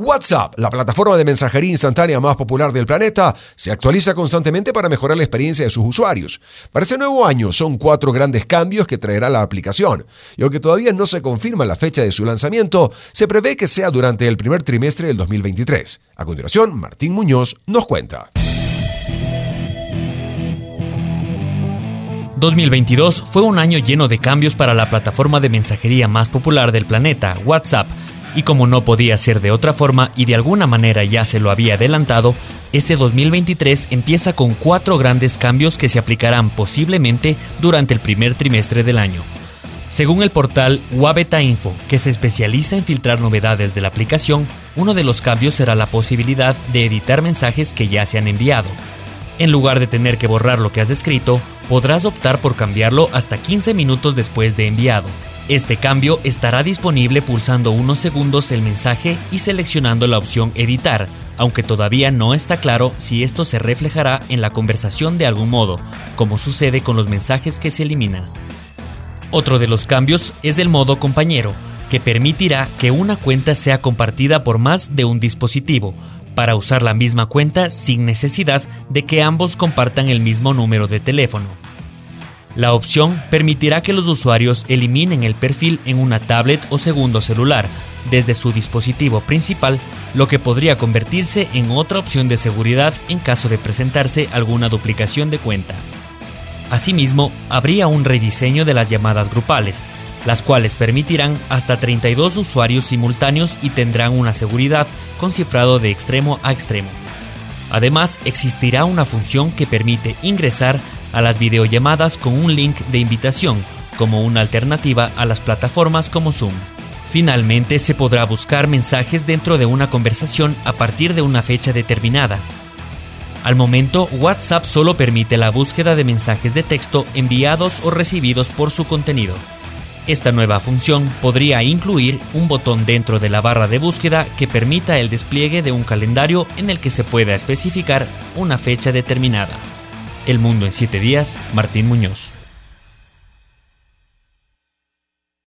WhatsApp, la plataforma de mensajería instantánea más popular del planeta, se actualiza constantemente para mejorar la experiencia de sus usuarios. Para este nuevo año son cuatro grandes cambios que traerá la aplicación, y aunque todavía no se confirma la fecha de su lanzamiento, se prevé que sea durante el primer trimestre del 2023. A continuación, Martín Muñoz nos cuenta. 2022 fue un año lleno de cambios para la plataforma de mensajería más popular del planeta, WhatsApp, y como no podía ser de otra forma y de alguna manera ya se lo había adelantado, este 2023 empieza con cuatro grandes cambios que se aplicarán posiblemente durante el primer trimestre del año. Según el portal Wabeta Info, que se especializa en filtrar novedades de la aplicación, uno de los cambios será la posibilidad de editar mensajes que ya se han enviado. En lugar de tener que borrar lo que has escrito, podrás optar por cambiarlo hasta 15 minutos después de enviado. Este cambio estará disponible pulsando unos segundos el mensaje y seleccionando la opción Editar, aunque todavía no está claro si esto se reflejará en la conversación de algún modo, como sucede con los mensajes que se eliminan. Otro de los cambios es el modo compañero, que permitirá que una cuenta sea compartida por más de un dispositivo, para usar la misma cuenta sin necesidad de que ambos compartan el mismo número de teléfono. La opción permitirá que los usuarios eliminen el perfil en una tablet o segundo celular desde su dispositivo principal, lo que podría convertirse en otra opción de seguridad en caso de presentarse alguna duplicación de cuenta. Asimismo, habría un rediseño de las llamadas grupales, las cuales permitirán hasta 32 usuarios simultáneos y tendrán una seguridad con cifrado de extremo a extremo. Además, existirá una función que permite ingresar a las videollamadas con un link de invitación, como una alternativa a las plataformas como Zoom. Finalmente, se podrá buscar mensajes dentro de una conversación a partir de una fecha determinada. Al momento, WhatsApp solo permite la búsqueda de mensajes de texto enviados o recibidos por su contenido. Esta nueva función podría incluir un botón dentro de la barra de búsqueda que permita el despliegue de un calendario en el que se pueda especificar una fecha determinada. El Mundo en 7 días, Martín Muñoz.